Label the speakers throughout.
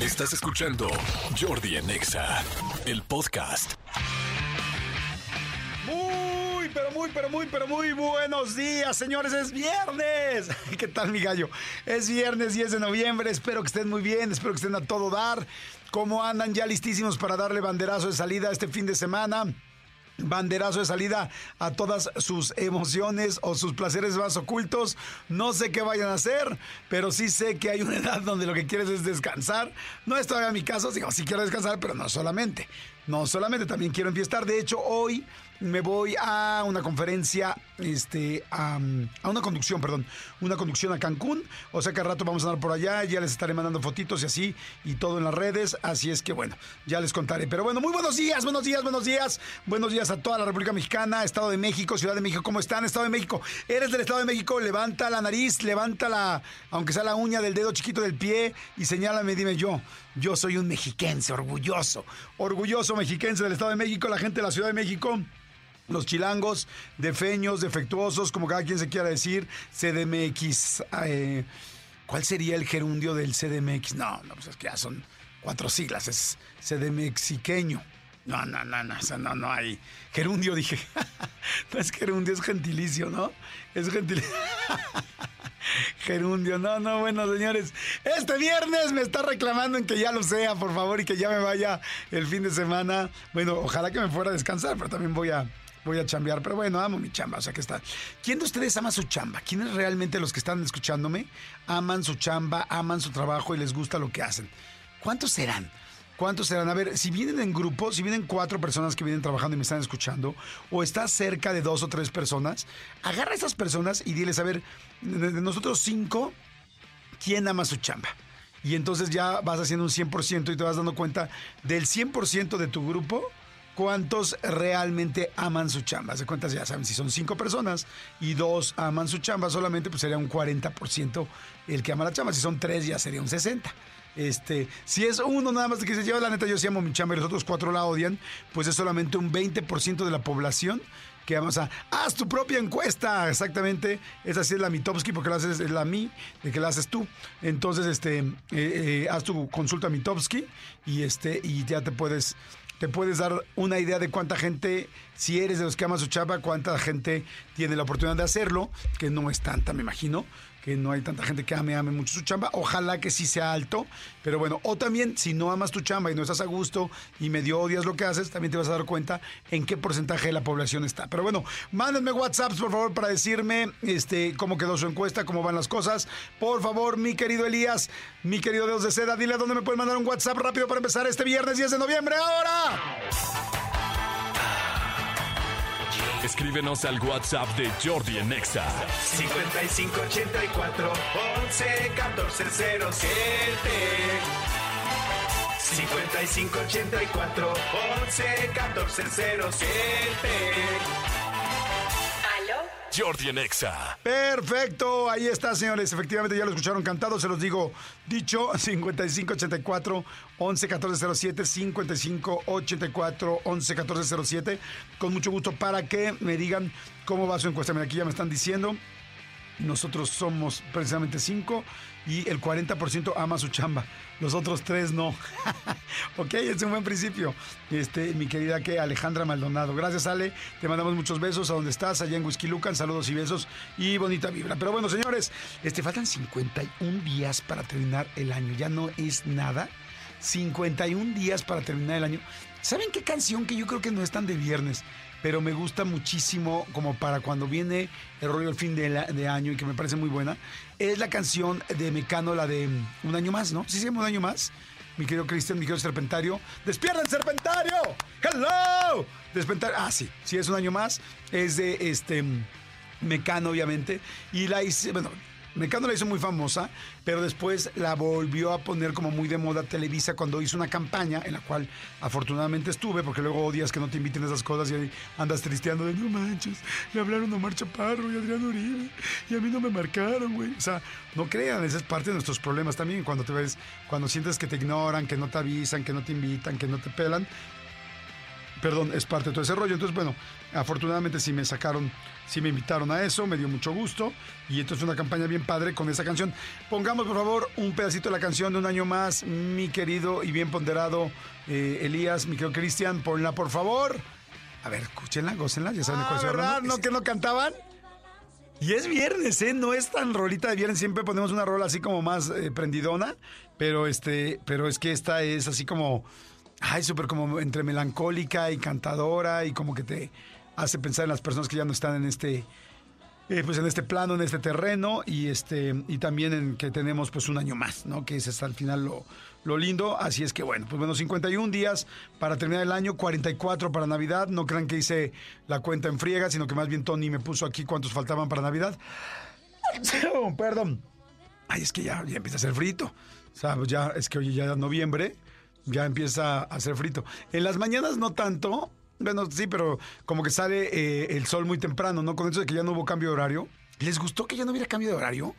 Speaker 1: Estás escuchando Jordi en Exa, el podcast.
Speaker 2: Muy, pero muy, pero muy, pero muy buenos días, señores. Es viernes. ¿Qué tal, mi gallo? Es viernes 10 de noviembre. Espero que estén muy bien. Espero que estén a todo dar. ¿Cómo andan ya listísimos para darle banderazo de salida este fin de semana? Banderazo de salida a todas sus emociones o sus placeres más ocultos. No sé qué vayan a hacer, pero sí sé que hay una edad donde lo que quieres es descansar. No es todavía mi caso, digo, sí quiero descansar, pero no solamente. No solamente, también quiero enfiestar. De hecho, hoy me voy a una conferencia, este, a, una conducción, perdón, una conducción a Cancún. O sea que al rato vamos a andar por allá, ya les estaré mandando fotitos y así, y todo en las redes. Así es que bueno, ya les contaré. Pero bueno, muy buenos días, buenos días, buenos días. Buenos días a toda la República Mexicana, Estado de México, Ciudad de México. ¿Cómo están, Estado de México? ¿Eres del Estado de México? Levanta la nariz, levanta la, aunque sea la uña del dedo chiquito del pie y señálame, dime yo. Yo soy un mexiquense, orgulloso, orgulloso mexiquense del Estado de México, la gente de la Ciudad de México los chilangos, defeños, defectuosos, como cada quien se quiera decir, CDMX. Eh, ¿Cuál sería el gerundio del CDMX? No, no, pues es que ya son cuatro siglas, es CDMXiqueño. No, no, no, no, no, no hay. Gerundio, dije. no es gerundio, es gentilicio, ¿no? Es gentilicio. gerundio, no, no, bueno, señores. Este viernes me está reclamando en que ya lo sea, por favor, y que ya me vaya el fin de semana. Bueno, ojalá que me fuera a descansar, pero también voy a, voy a chambear, pero bueno, amo mi chamba, o sea que está. ¿Quién de ustedes ama su chamba? ¿Quiénes realmente los que están escuchándome aman su chamba, aman su trabajo y les gusta lo que hacen? ¿Cuántos serán? ¿Cuántos serán? A ver, si vienen en grupo, si vienen cuatro personas que vienen trabajando y me están escuchando, o estás cerca de dos o tres personas, agarra a esas personas y diles, a ver, de nosotros cinco, ¿quién ama su chamba? Y entonces ya vas haciendo un 100% y te vas dando cuenta del 100% de tu grupo, cuántos realmente aman su chamba. Se cuentas, ya saben, si son cinco personas y dos aman su chamba solamente, pues sería un 40% el que ama la chamba. Si son tres, ya sería un 60%. Este, si es uno nada más que se lleva, la neta, yo sí amo mi chamba y los otros cuatro la odian, pues es solamente un 20% de la población que vamos a. Haz tu propia encuesta, exactamente. Esa sí es la Mitowski, porque la haces, es la mi, de que la haces tú. Entonces, este, eh, eh, haz tu consulta Mitowski y este, y ya te puedes te puedes dar una idea de cuánta gente, si eres de los que ama su chamba, cuánta gente tiene la oportunidad de hacerlo, que no es tanta, me imagino que no hay tanta gente que ame, ame mucho su chamba. Ojalá que sí sea alto, pero bueno, o también si no amas tu chamba y no estás a gusto y medio odias lo que haces, también te vas a dar cuenta en qué porcentaje de la población está. Pero bueno, mándenme WhatsApps por favor para decirme este, cómo quedó su encuesta, cómo van las cosas. Por favor, mi querido Elías, mi querido Dedos de Seda, dile a dónde me pueden mandar un WhatsApp rápido para empezar este viernes 10 de noviembre. ¡Ahora!
Speaker 1: Escríbenos al WhatsApp de Jordi en Nexa.
Speaker 3: 5584 11 14 07. 5584 11 14 07.
Speaker 1: Jordi en Exa.
Speaker 2: Perfecto, ahí está, señores. Efectivamente, ya lo escucharon cantado, se los digo dicho. 5584 11 14 07, 5584 11 14 07. Con mucho gusto para que me digan cómo va su encuesta. Mira, aquí ya me están diciendo. Nosotros somos precisamente cinco y el 40% ama su chamba. Los otros tres no. ok, es un buen principio. Este, mi querida que Alejandra Maldonado. Gracias, Ale. Te mandamos muchos besos a donde estás, allá en Whisky Lucan. Saludos y besos y bonita vibra. Pero bueno, señores, este, faltan 51 días para terminar el año. Ya no es nada. 51 días para terminar el año. ¿Saben qué canción que yo creo que no es tan de viernes? Pero me gusta muchísimo como para cuando viene el rollo el fin de, año y que me parece muy buena. Es la canción de Mecano, la de Un año más, ¿no? Sí, se llama Un año más. Mi querido Cristian, mi querido Serpentario. ¡Despierta el Serpentario! ¡Hello! Despierta. Ah, sí, sí, es un año más. Es de este Mecano, obviamente. Y la hice, bueno, Mecano la hizo muy famosa, pero después la volvió a poner como muy de moda Televisa cuando hizo una campaña en la cual afortunadamente estuve, porque luego odias que no te inviten a esas cosas y andas tristeando de no manches, le hablaron a Omar Chaparro y Adrián Uribe y a mí no me marcaron, güey. O sea, no crean, esa es parte de nuestros problemas también cuando te ves, cuando sientes que te ignoran, que no te avisan, que no te invitan, que no te pelan perdón, es parte de todo ese rollo. Entonces, bueno, afortunadamente sí me sacaron, sí me invitaron a eso, me dio mucho gusto. Y entonces una campaña bien padre con esa canción. Pongamos, por favor, un pedacito de la canción de un año más, mi querido y bien ponderado eh, Elías, mi querido Cristian, ponla, por favor. A ver, escúchenla, gócenla, ya saben Ah, cuál hablando. ¿No que no cantaban? Y es viernes, ¿eh? No es tan rolita de viernes. Siempre ponemos una rola así como más eh, prendidona. Pero este, pero es que esta es así como. Ay, súper como entre melancólica y cantadora. Y como que te hace pensar en las personas que ya no están en este. eh, pues en este plano, en este terreno. Y este. Y también en que tenemos pues un año más, ¿no? Que es hasta el final lo, lo lindo. Así es que bueno, pues bueno, 51 días para terminar el año, 44 para Navidad. No crean que hice la cuenta en friega, sino que más bien Tony me puso aquí cuántos faltaban para Navidad. Perdón. Ay, es que ya, ya empieza a ser frito. O sea, pues ya es que hoy ya es noviembre, ya empieza a ser frito. En las mañanas no tanto. Bueno, sí, pero como que sale eh, el sol muy temprano, ¿no? Con eso de que ya no hubo cambio de horario. ¿Les gustó que ya no hubiera cambio de horario?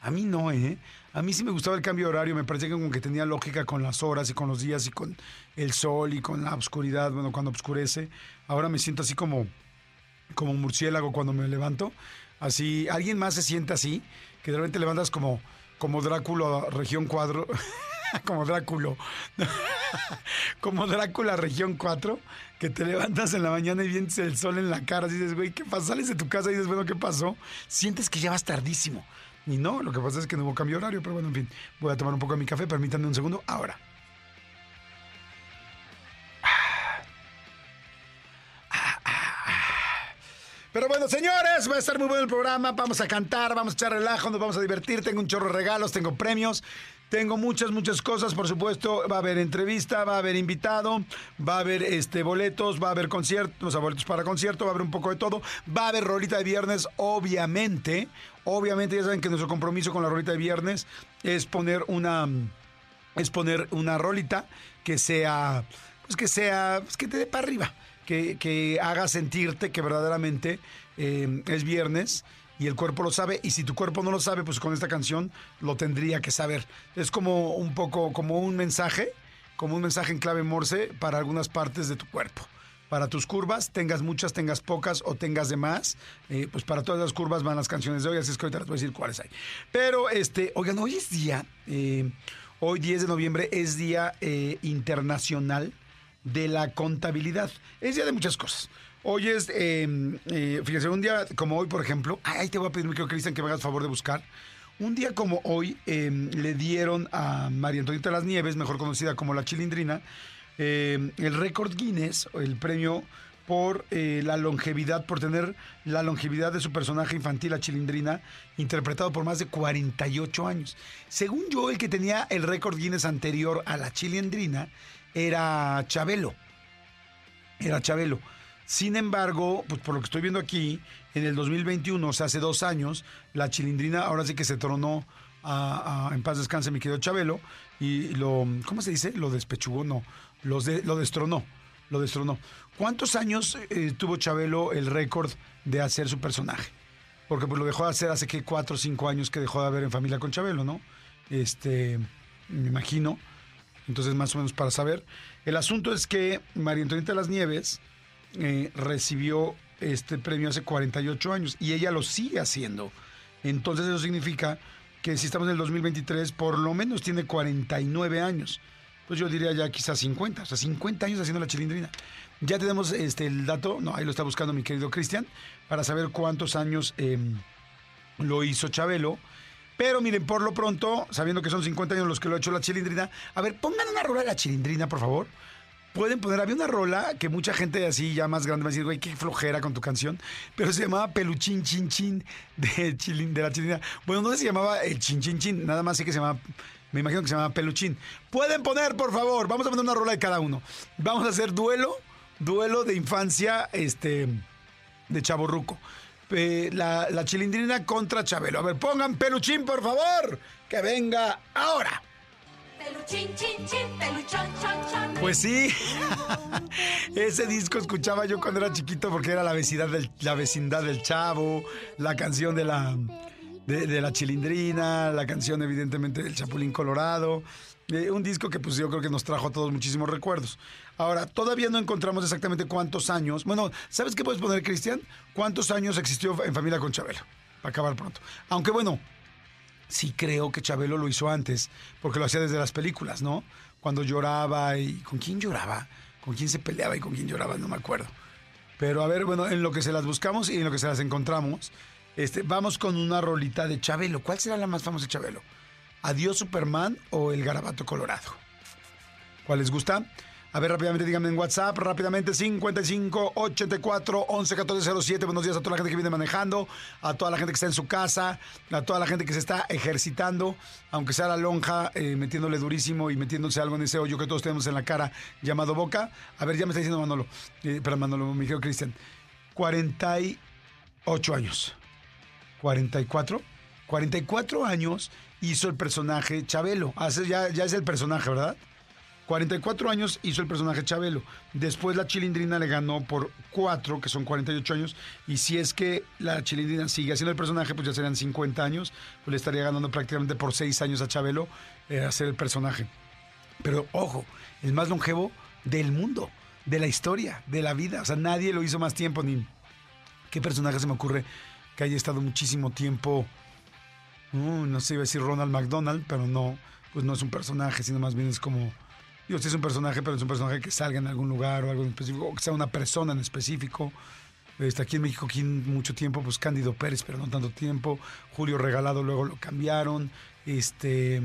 Speaker 2: A mí no, ¿eh? A mí sí me gustaba el cambio de horario, me parecía que como que tenía lógica con las horas y con los días y con el sol y con la oscuridad, bueno, cuando oscurece. Ahora me siento así como, como murciélago cuando me levanto. Así, ¿alguien más se siente así? Que de repente levantas como, como Drácula región 4, como Dráculo, como Drácula región 4, que te levantas en la mañana y vienes el sol en la cara, y dices, güey, ¿qué pasa? Sales de tu casa y dices, bueno, ¿qué pasó? Sientes que ya vas tardísimo. Y no, lo que pasa es que no hubo cambio horario, pero bueno, en fin, voy a tomar un poco de mi café, permítanme un segundo, ahora. Pero bueno, señores, va a estar muy bueno el programa. Vamos a cantar, vamos a echar relajo, nos vamos a divertir. Tengo un chorro de regalos, tengo premios. Tengo muchas, muchas cosas, por supuesto. Va a haber entrevista, va a haber invitado, va a haber este boletos, va a haber conciertos, o sea, boletos para concierto, va a haber un poco de todo. Va a haber rolita de viernes, obviamente. Obviamente, ya saben que nuestro compromiso con la rolita de viernes es poner una es poner una rolita que sea, pues que sea, pues que te dé para arriba, que, haga sentirte que verdaderamente eh, es viernes y el cuerpo lo sabe, y si tu cuerpo no lo sabe, pues con esta canción lo tendría que saber. Es como un poco, como un mensaje, como un mensaje en clave morse para algunas partes de tu cuerpo. Para tus curvas, tengas muchas, tengas pocas o tengas de más, eh, pues para todas las curvas van las canciones de hoy, así es que ahorita les voy a decir cuáles hay. Pero, este, oigan, hoy es día, eh, hoy 10 de noviembre es Día eh, Internacional de la Contabilidad. Es día de muchas cosas. Hoy es, eh, eh, fíjense, un día como hoy, por ejemplo, ahí te voy a pedir, mi Cristian, que me hagas favor de buscar. Un día como hoy eh, le dieron a María Antonieta Las Nieves, mejor conocida como la Chilindrina, eh, el récord Guinness, el premio por eh, la longevidad, por tener la longevidad de su personaje infantil, la Chilindrina, interpretado por más de 48 años. Según yo, el que tenía el récord Guinness anterior a la Chilindrina era Chabelo. Era Chabelo. Sin embargo, pues por lo que estoy viendo aquí, en el 2021, o sea, hace dos años, la Chilindrina ahora sí que se tronó a, en paz descanse mi querido Chabelo y lo, ¿cómo se dice? Lo despechugó, no, lo destronó, lo destronó. ¿Cuántos años eh, tuvo Chabelo el récord de hacer su personaje? Porque pues lo dejó de hacer hace que cuatro o cinco años que dejó de haber en familia con Chabelo, ¿no? Este, me imagino. Entonces, más o menos para saber. El asunto es que María Antonieta las Nieves eh, recibió este premio hace 48 años y ella lo sigue haciendo. Entonces, eso significa que si estamos en el 2023, por lo menos tiene 49 años. Pues yo diría ya quizás 50, o sea, 50 años haciendo la chilindrina. Ya tenemos este, el dato, no, ahí lo está buscando mi querido Cristian, para saber cuántos años eh, lo hizo Chabelo. Pero miren, por lo pronto, sabiendo que son 50 años los que lo ha hecho la chilindrina, a ver, pongan una rola de la chilindrina, por favor. Pueden poner, había una rola que mucha gente así ya más grande a decir, güey, qué flojera con tu canción, pero se llamaba Peluchín Chin Chin de, Chilin- de la chilindrina. Bueno, no se llamaba el Chin Chin Chin, nada más sé que se llamaba, me imagino que se llamaba Peluchín. Pueden poner, por favor, vamos a poner una rola de cada uno. Vamos a hacer duelo, duelo de infancia, este, de Chaborruco. Eh, la, la chilindrina contra Chabelo. A ver, pongan peluchín, por favor. Que venga ahora.
Speaker 4: Peluchín, chin, chin, peluchón, chon, chon.
Speaker 2: Pues sí. Ese disco escuchaba yo cuando era chiquito porque era la vecindad del, la vecindad del chavo, la canción de la, de, de la chilindrina, la canción evidentemente del Chapulín Colorado. Un disco que pues yo creo que nos trajo a todos muchísimos recuerdos. Ahora, todavía no encontramos exactamente cuántos años. Bueno, ¿sabes qué puedes poner, Cristian? ¿Cuántos años existió en familia con Chabelo? Para acabar pronto. Aunque bueno, sí creo que Chabelo lo hizo antes, porque lo hacía desde las películas, ¿no? Cuando lloraba y... ¿Con quién lloraba? ¿Con quién se peleaba y con quién lloraba? No me acuerdo. Pero a ver, bueno, en lo que se las buscamos y en lo que se las encontramos, este, vamos con una rolita de Chabelo. ¿Cuál será la más famosa de Chabelo? ¿Adiós Superman o El Garabato Colorado? ¿Cuál les gusta? A ver, rápidamente díganme en WhatsApp, rápidamente 55 84 11 14 07. Buenos días a toda la gente que viene manejando, a toda la gente que está en su casa, a toda la gente que se está ejercitando, aunque sea la lonja, eh, metiéndole durísimo y metiéndose algo en ese hoyo que todos tenemos en la cara llamado boca. A ver, ya me está diciendo Manolo, eh, pero Manolo, mi querido Cristian, 48 años. 44. 44 años hizo el personaje Chabelo. Hace, ya, ya es el personaje, ¿verdad? 44 años hizo el personaje Chabelo. Después la Chilindrina le ganó por 4, que son 48 años. Y si es que la Chilindrina sigue haciendo el personaje, pues ya serían 50 años. Pues le estaría ganando prácticamente por 6 años a Chabelo eh, hacer el personaje. Pero ojo, el más longevo del mundo, de la historia, de la vida. O sea, nadie lo hizo más tiempo ni... ¿Qué personaje se me ocurre que haya estado muchísimo tiempo? Uh, no sé, iba a decir Ronald McDonald, pero no, pues no es un personaje, sino más bien es como... Digo, sí es un personaje, pero es un personaje que salga en algún lugar o algo en específico, o que sea una persona en específico. Este, aquí en México, aquí mucho tiempo, pues Cándido Pérez, pero no tanto tiempo. Julio Regalado, luego lo cambiaron. Este.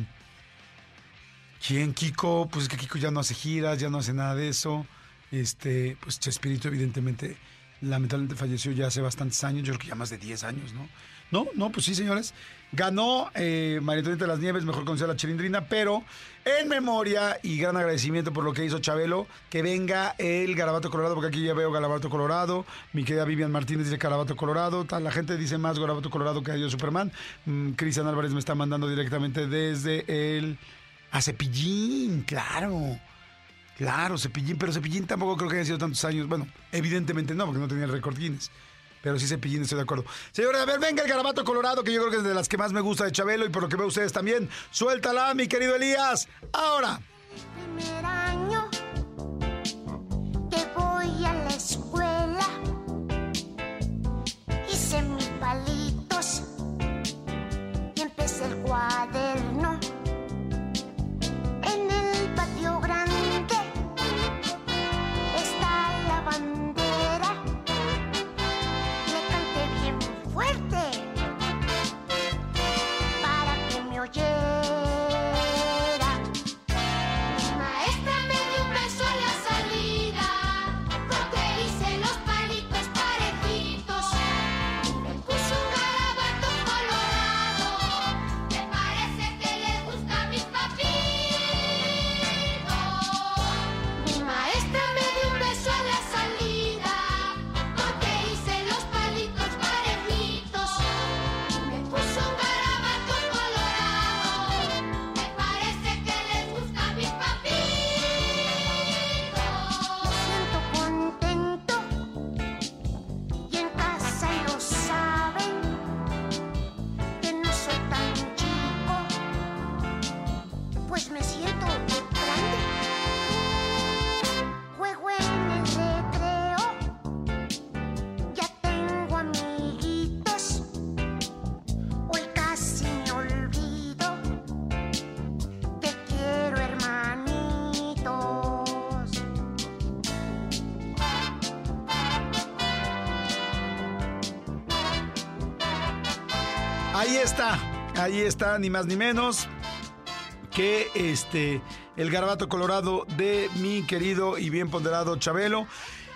Speaker 2: ¿Quién? Kiko, pues es que Kiko ya no hace giras, ya no hace nada de eso. Este, pues Chespirito, evidentemente, lamentablemente falleció ya hace bastantes años, yo creo que ya más de 10 años, ¿no? No, no, pues sí, señores. Ganó eh, María de las Nieves, mejor conocida la Chilindrina, pero en memoria y gran agradecimiento por lo que hizo Chabelo, que venga el Garabato Colorado, porque aquí ya veo Garabato Colorado. Mi querida Vivian Martínez dice Garabato Colorado. Tal, la gente dice más Garabato Colorado que Adiós Superman. Mm, Cristian Álvarez me está mandando directamente desde el. A Cepillín, claro. Claro, Cepillín, pero Cepillín tampoco creo que haya sido tantos años. Bueno, evidentemente no, porque no tenía el récord Guinness. Pero sí Cepillín, estoy de acuerdo. Señores, a ver, venga el garabato colorado, que yo creo que es de las que más me gusta de Chabelo y por lo que veo ustedes también. Suéltala, mi querido Elías. Ahora.
Speaker 5: primer año que voy a la escuela. Hice mis palitos está,
Speaker 2: ahí está, ni más ni menos que este el garabato colorado de mi querido y bien ponderado Chabelo.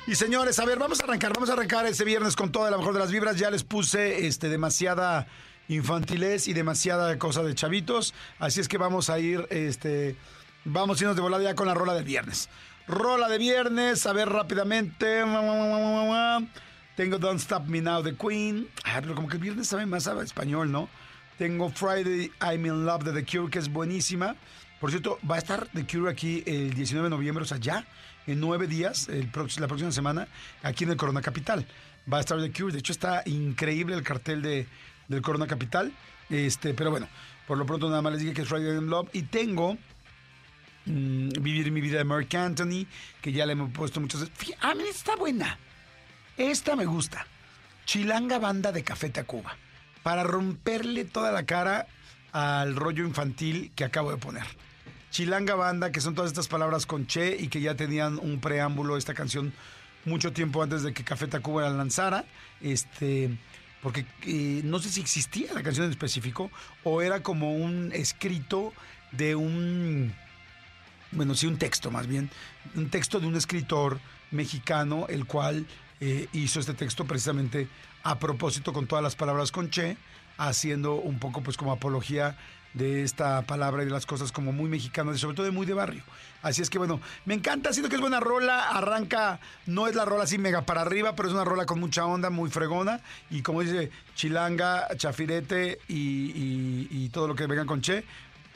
Speaker 2: Y señores, a ver, vamos a arrancar, vamos a arrancar este viernes con toda la mejor de las vibras. Ya les puse este demasiada infantilez y demasiada cosa de chavitos, así es que vamos a ir este vamos a irnos de volada ya con la rola del viernes. Rola de viernes, a ver rápidamente. Tengo Don't Stop Me Now de Queen. Ah, pero como que el viernes sabe más a español, ¿no? Tengo Friday I'm in Love de The Cure, que es buenísima. Por cierto, va a estar The Cure aquí el 19 de noviembre, o sea, ya en nueve días, el la próxima semana, aquí en el Corona Capital. Va a estar The Cure. De hecho, está increíble el cartel de, del Corona Capital. Este, pero bueno, por lo pronto nada más les dije que es Friday I'm in Love. Y tengo Vivir mi vida de Mark Anthony, que ya le hemos puesto muchas veces. Ah, mira, está buena. Esta me gusta. Chilanga Banda de Café Tacuba. Para romperle toda la cara al rollo infantil que acabo de poner. Chilanga Banda, que son todas estas palabras con Che y que ya tenían un preámbulo esta canción mucho tiempo antes de que Café Tacuba la lanzara. Este, porque eh, no sé si existía la canción en específico o era como un escrito de un bueno, sí, un texto más bien, un texto de un escritor mexicano, el cual eh, hizo este texto precisamente a propósito con todas las palabras con Che, haciendo un poco pues como apología de esta palabra y de las cosas como muy mexicanas y sobre todo de muy de barrio. Así es que bueno, me encanta, siento que es buena rola, arranca, no es la rola así mega para arriba, pero es una rola con mucha onda, muy fregona y como dice Chilanga, Chafirete y, y- todo lo que vengan con Che,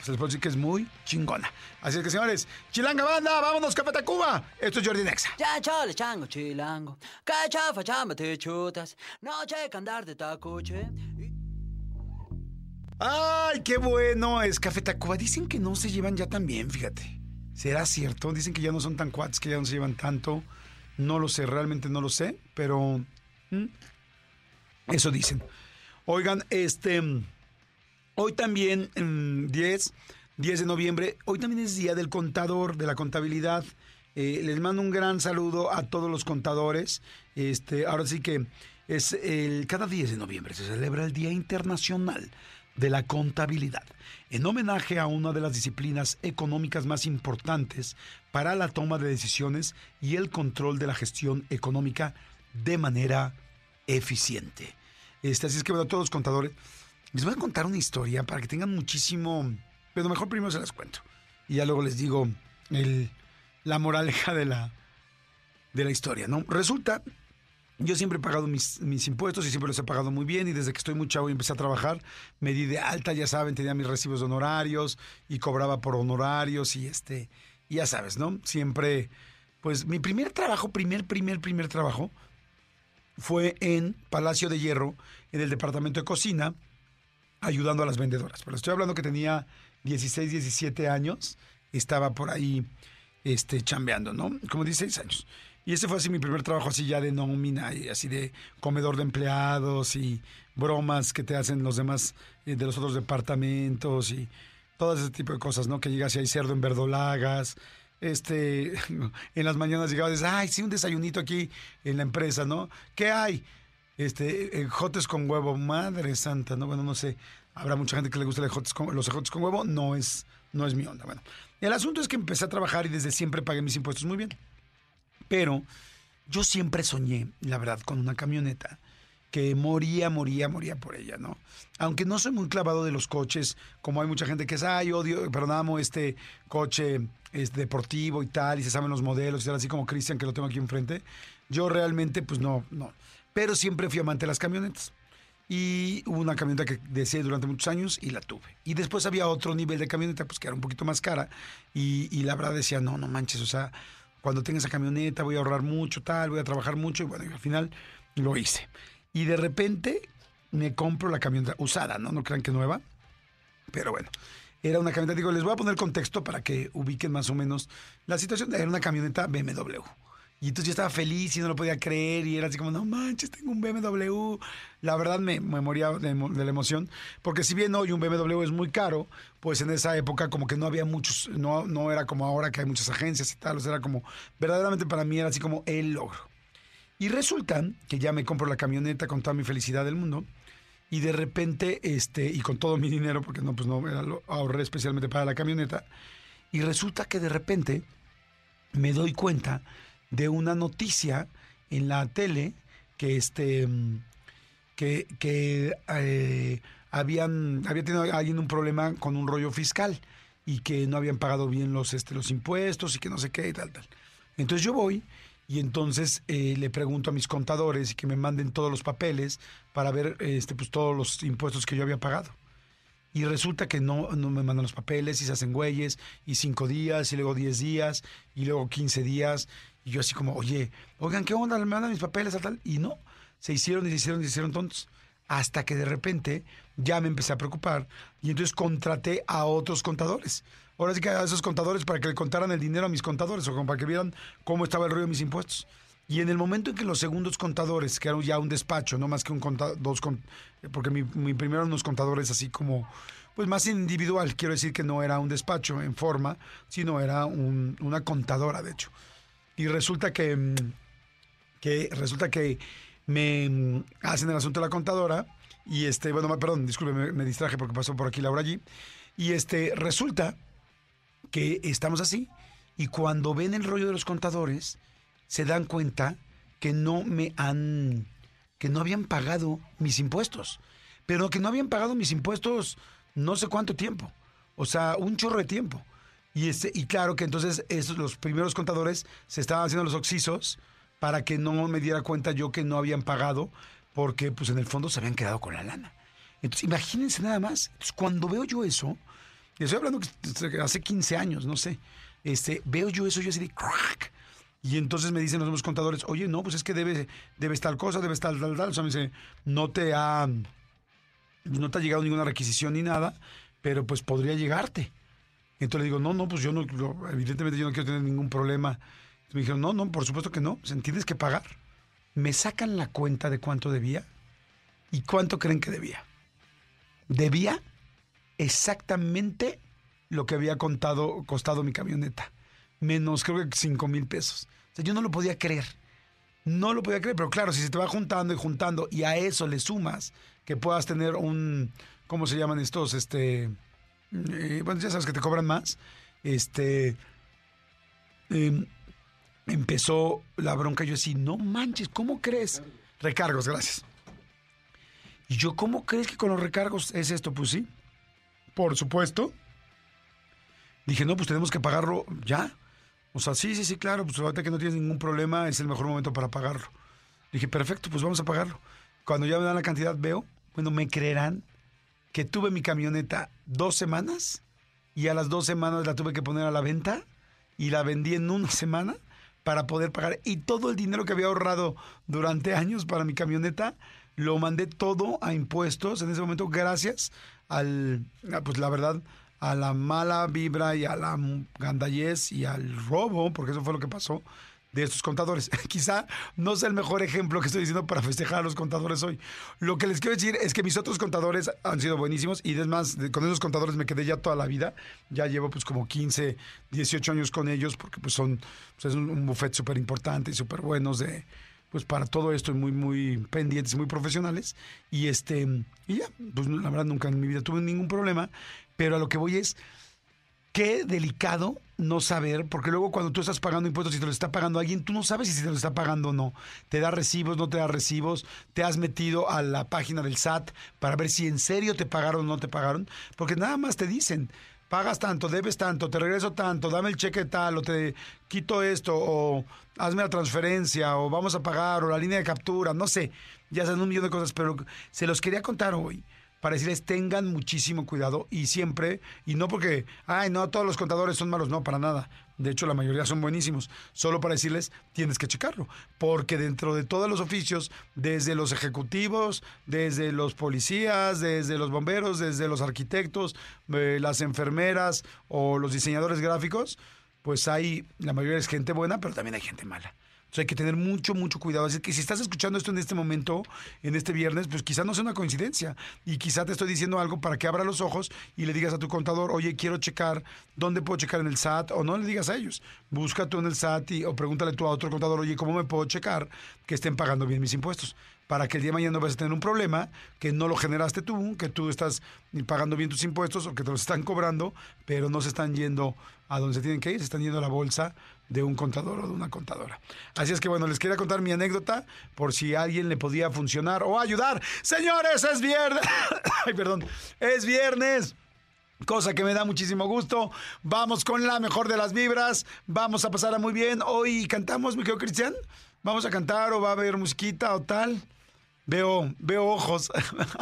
Speaker 2: se les puede decir que es muy chingona. Así es que, señores, Chilanga Banda, vámonos, Café Tacuba. Esto es Jordi Nexa.
Speaker 6: Ya chale chango chilango, que chafa chamba te chutas, no checa andar de tacuche.
Speaker 2: Ay, qué bueno es Café Tacuba. Dicen que no se llevan ya tan bien, fíjate. ¿Será cierto? Dicen que ya no son tan cuates, que ya no se llevan tanto. No lo sé, realmente no lo sé, pero... ¿Mm? Eso dicen. Oigan, este... Hoy también, mm, 10, 10 de noviembre, hoy también es Día del Contador, de la Contabilidad. Eh, les mando un gran saludo a todos los contadores. Este, ahora sí que es el, cada 10 de noviembre se celebra el Día Internacional de la Contabilidad, en homenaje a una de las disciplinas económicas más importantes para la toma de decisiones y el control de la gestión económica de manera eficiente. Este, así es que, bueno, todos los contadores, les voy a contar una historia para que tengan muchísimo. Pero mejor primero se las cuento. Y ya luego les digo la moraleja de la, de la historia, ¿no? Resulta, yo siempre he pagado mis, mis impuestos y siempre los he pagado muy bien. Y desde que estoy muy chavo y empecé a trabajar, me di de alta, ya saben, tenía mis recibos de honorarios y cobraba por honorarios y este. Y ya sabes, ¿no? Siempre. Pues mi primer trabajo, primer, primer, primer trabajo, fue en Palacio de Hierro, en el departamento de cocina, ayudando a las vendedoras. Pero estoy hablando que tenía 16, 17 años, estaba por ahí este, chambeando, ¿no? Como 16 años. Y ese fue así mi primer trabajo así ya de nómina y así de comedor de empleados y bromas que te hacen los demás eh, de los otros departamentos y todo ese tipo de cosas, ¿no? Que llegas y hay cerdo en verdolagas, este, en las mañanas llegaba y dices, ay, sí, un desayunito aquí en la empresa, ¿no? ¿Qué hay? Este, ejotes con huevo, madre santa, ¿no? Bueno, no sé, habrá mucha gente que le gusta los ejotes con huevo, no es, no es mi onda. Bueno, el asunto es que empecé a trabajar y desde siempre pagué mis impuestos muy bien. Pero yo siempre soñé, la verdad, con una camioneta que moría, moría, moría por ella, ¿no? Aunque no soy muy clavado de los coches, como hay mucha gente que es, ay, odio, perdón, amo este coche es deportivo y tal, y se saben los modelos y tal, así como Cristian, que lo tengo aquí enfrente. Yo realmente, pues no, no. Pero siempre fui amante de las camionetas. Y hubo una camioneta que deseé durante muchos años y la tuve. Y después había otro nivel de camioneta, pues que era un poquito más cara. Y, y la verdad decía, no, no manches, o sea, cuando tenga esa camioneta voy a ahorrar mucho, tal, voy a trabajar mucho. Y bueno, y al final lo hice. Y de repente me compro la camioneta usada, ¿no? No crean que nueva. Pero bueno, era una camioneta, digo, les voy a poner contexto para que ubiquen más o menos la situación. Era una camioneta BMW. Y entonces yo estaba feliz y no lo podía creer y era así como, no manches, tengo un BMW. La verdad me, me moría de, de la emoción, porque si bien hoy un BMW es muy caro, pues en esa época como que no había muchos, no, no era como ahora que hay muchas agencias y tal, o sea, era como, verdaderamente para mí era así como el logro. Y resulta que ya me compro la camioneta con toda mi felicidad del mundo. Y de repente, este, y con todo mi dinero, porque no, pues no, era lo ahorré especialmente para la camioneta. Y resulta que de repente me doy cuenta de una noticia en la tele que este mm, que, que eh, habían había tenido alguien un problema con un rollo fiscal y que no habían pagado bien los este los impuestos y que no sé qué y tal tal. Entonces yo voy y entonces eh, le pregunto a mis contadores y que me manden todos los papeles para ver este pues todos los impuestos que yo había pagado. Y resulta que no, no me mandan los papeles y se hacen güeyes, y cinco días, y luego diez días, y luego quince días. Y yo así como, oye, oigan, ¿qué onda? ¿Me mandan mis papeles a tal? Y no, se hicieron y se hicieron y se hicieron tontos. Hasta que de repente ya me empecé a preocupar y entonces contraté a otros contadores. Ahora sí que a esos contadores para que le contaran el dinero a mis contadores o como para que vieran cómo estaba el rollo de mis impuestos. Y en el momento en que los segundos contadores, que era ya un despacho, no más que un conta- dos, con- porque mi, mi primero eran unos contadores así como, pues más individual, quiero decir que no era un despacho en forma, sino era un- una contadora, de hecho. Y resulta que, mm, que resulta que me mm, hacen el asunto de la contadora y este, bueno, perdón, disculpe, me, me distraje porque pasó por aquí Laura allí. Y este, resulta que estamos así y cuando ven el rollo de los contadores se dan cuenta que no me han que no habían pagado mis impuestos, pero que no habían pagado mis impuestos no sé cuánto tiempo, o sea, un chorro de tiempo. Y este y claro que entonces esos los primeros contadores se estaban haciendo los oxisos para que no me diera cuenta yo que no habían pagado porque pues en el fondo se habían quedado con la lana. Entonces, imagínense nada más. Cuando veo yo eso, y estoy hablando que hace 15 años, no sé, este, veo yo eso, yo así de crack. Y entonces me dicen los mismos contadores, oye, no, pues es que debe, debes tal cosa, debes tal, tal, tal. O sea, me dice, no te ha, no te ha llegado ninguna requisición ni nada, pero pues podría llegarte. Entonces le digo, no, no, pues yo no, evidentemente yo no quiero tener ningún problema. Me dijeron, no, no, por supuesto que no, tienes que pagar. Me sacan la cuenta de cuánto debía y cuánto creen que debía. Debía exactamente lo que había contado, costado mi camioneta. Menos creo que 5 mil pesos. O sea, yo no lo podía creer. No lo podía creer, pero claro, si se te va juntando y juntando y a eso le sumas que puedas tener un, ¿cómo se llaman estos? Este, eh, bueno, ya sabes que te cobran más. Este, em, empezó la bronca. Yo así, no manches, ¿cómo crees? Recargos, gracias. Y yo, ¿cómo crees que con los recargos es esto? Pues sí, por supuesto. Dije, no, pues tenemos que pagarlo ya. O sea, sí, sí, sí, claro, pues ahorita que no tienes ningún problema, es el mejor momento para pagarlo. Dije, perfecto, pues vamos a pagarlo. Cuando ya me dan la cantidad, veo, bueno, me creerán que tuve mi camioneta dos semanas y a las dos semanas la tuve que poner a la venta y la vendí en una semana para poder pagar. Y todo el dinero que había ahorrado durante años para mi camioneta, lo mandé todo a impuestos en ese momento gracias al, a, pues la verdad, a la mala vibra y a la gandallez y al robo, porque eso fue lo que pasó, de estos contadores. Quizá no sea el mejor ejemplo que estoy diciendo para festejar a los contadores hoy. Lo que les quiero decir es que mis otros contadores han sido buenísimos y es más, de- con esos contadores me quedé ya toda la vida. Ya llevo pues como 15, 18 años con ellos porque pues son, pues, es un, buffet súper importante y súper buenos de pues para todo esto muy muy pendientes muy profesionales y este y ya pues la verdad nunca en mi vida tuve ningún problema pero a lo que voy es qué delicado no saber, porque luego cuando tú estás pagando impuestos y te lo está pagando alguien, tú no sabes si te lo está pagando o no. Te da recibos, no te da recibos, te has metido a la página del SAT para ver si en serio te pagaron o no te pagaron, porque nada más te dicen, pagas tanto, debes tanto, te regreso tanto, dame el cheque tal, o te quito esto, o hazme la transferencia, o vamos a pagar, o la línea de captura, no sé, ya saben un millón de cosas, pero se los quería contar hoy para decirles tengan muchísimo cuidado y siempre, y no porque, ay, no, todos los contadores son malos, no, para nada. De hecho, la mayoría son buenísimos. Solo para decirles, tienes que checarlo. Porque dentro de todos los oficios, desde los ejecutivos, desde los policías, desde los bomberos, desde los arquitectos, eh, las enfermeras o los diseñadores gráficos, pues hay, la mayoría es gente buena, pero también hay gente mala. Entonces hay que tener mucho, mucho cuidado. Así que si estás escuchando esto en este momento, en este viernes, pues quizá no sea una coincidencia. Y quizá te estoy diciendo algo para que abra los ojos y le digas a tu contador, oye, quiero checar, ¿dónde puedo checar en el SAT? O no le digas a ellos. Busca tú en el SAT y, o pregúntale tú a otro contador, oye, ¿cómo me puedo checar que estén pagando bien mis impuestos? Para que el día de mañana no vayas a tener un problema, que no lo generaste tú, que tú estás pagando bien tus impuestos o que te los están cobrando, pero no se están yendo a donde se tienen que ir, se están yendo a la bolsa de un contador o de una contadora. Así es que bueno, les quería contar mi anécdota por si alguien le podía funcionar o ayudar. Señores, es viernes. Ay, perdón. Es viernes. Cosa que me da muchísimo gusto. Vamos con la mejor de las vibras. Vamos a pasarla muy bien. Hoy cantamos, mi querido Cristian. Vamos a cantar o va a haber musiquita o tal. Veo, veo ojos.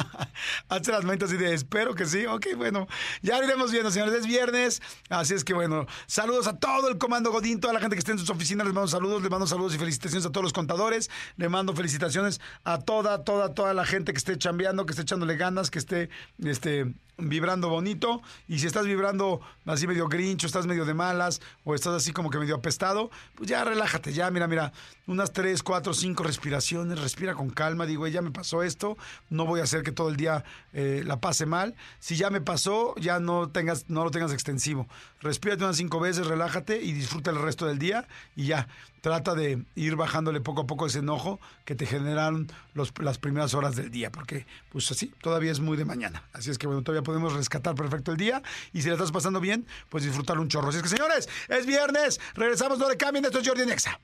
Speaker 2: Hace las manitas así de espero que sí. Ok, bueno, ya iremos viendo, señores. Es viernes, así es que bueno, saludos a todo el comando Godín, toda la gente que esté en sus oficinas, les mando saludos, les mando saludos y felicitaciones a todos los contadores, le mando felicitaciones a toda, toda, toda la gente que esté chambeando, que esté echándole ganas, que esté, este, vibrando bonito. Y si estás vibrando así medio grincho, estás medio de malas o estás así como que medio apestado, pues ya relájate, ya, mira, mira, unas tres, cuatro, cinco respiraciones, respira con calma, digo, "Eh, ya me pasó esto, no voy a hacer que todo el día eh, la pase mal. Si ya me pasó, ya no tengas, no lo tengas extensivo. Respírate unas cinco veces, relájate y disfruta el resto del día y ya. Trata de ir bajándole poco a poco ese enojo que te generaron los- las primeras horas del día, porque pues así, todavía es muy de mañana. Así es que bueno, todavía podemos rescatar perfecto el día y si la estás pasando bien, pues disfrutar un chorro. Así es que señores, es viernes, regresamos, no le cambien, esto es Jordi Nexa.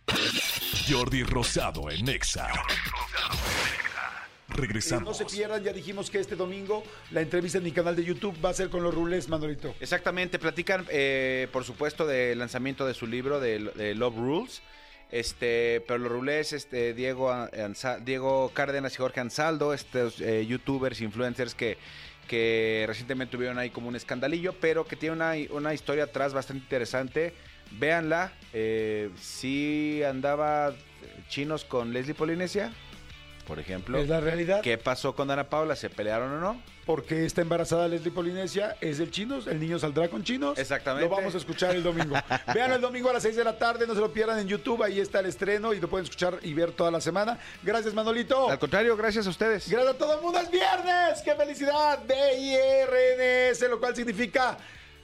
Speaker 1: Jordi Rosado en Exa.
Speaker 2: Eh,
Speaker 1: Regresamos.
Speaker 2: no se pierdan, ya dijimos que este domingo la entrevista en mi canal de YouTube va a ser con los rulés, Manolito.
Speaker 7: Exactamente, platican, eh, por supuesto, del lanzamiento de su libro de, de Love Rules. Este, pero los rulés, este, Diego, Diego Cárdenas y Jorge Ansaldo, estos eh, youtubers, influencers que, recientemente tuvieron ahí como un escandalillo, pero que tiene una, una historia atrás bastante interesante. Véanla, eh, si andaba chinos con Leslie Polinesia, por ejemplo.
Speaker 2: Es la realidad.
Speaker 7: ¿Qué pasó con Ana Paula? ¿Se pelearon o no?
Speaker 2: Porque está embarazada Leslie Polinesia, es el chinos, el niño saldrá con chinos.
Speaker 7: Exactamente.
Speaker 2: Lo vamos a escuchar el domingo. Vean el domingo a las 6 de la tarde, no se lo pierdan en YouTube, ahí está el estreno y lo pueden escuchar y ver toda la semana. Gracias, Manolito.
Speaker 7: Al contrario, gracias a ustedes.
Speaker 2: Gracias a todo el mundo, es viernes. ¡Qué felicidad! B-I-R-N-S, lo cual significa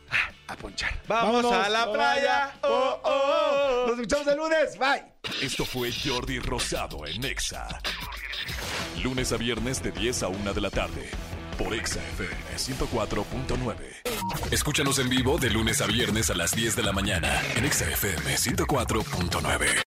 Speaker 2: ah, a ponchar.
Speaker 7: Vamos a la playa.
Speaker 2: vaya. Oh, oh, oh. Nos escuchamos el lunes. Bye.
Speaker 1: Esto fue Jordi Rosado en Exa. Lunes a viernes de 10 a 1 de la tarde. Por Exa FM 104.9. Escúchanos en vivo de lunes a viernes a las 10 de la mañana. En Exa FM 104.9.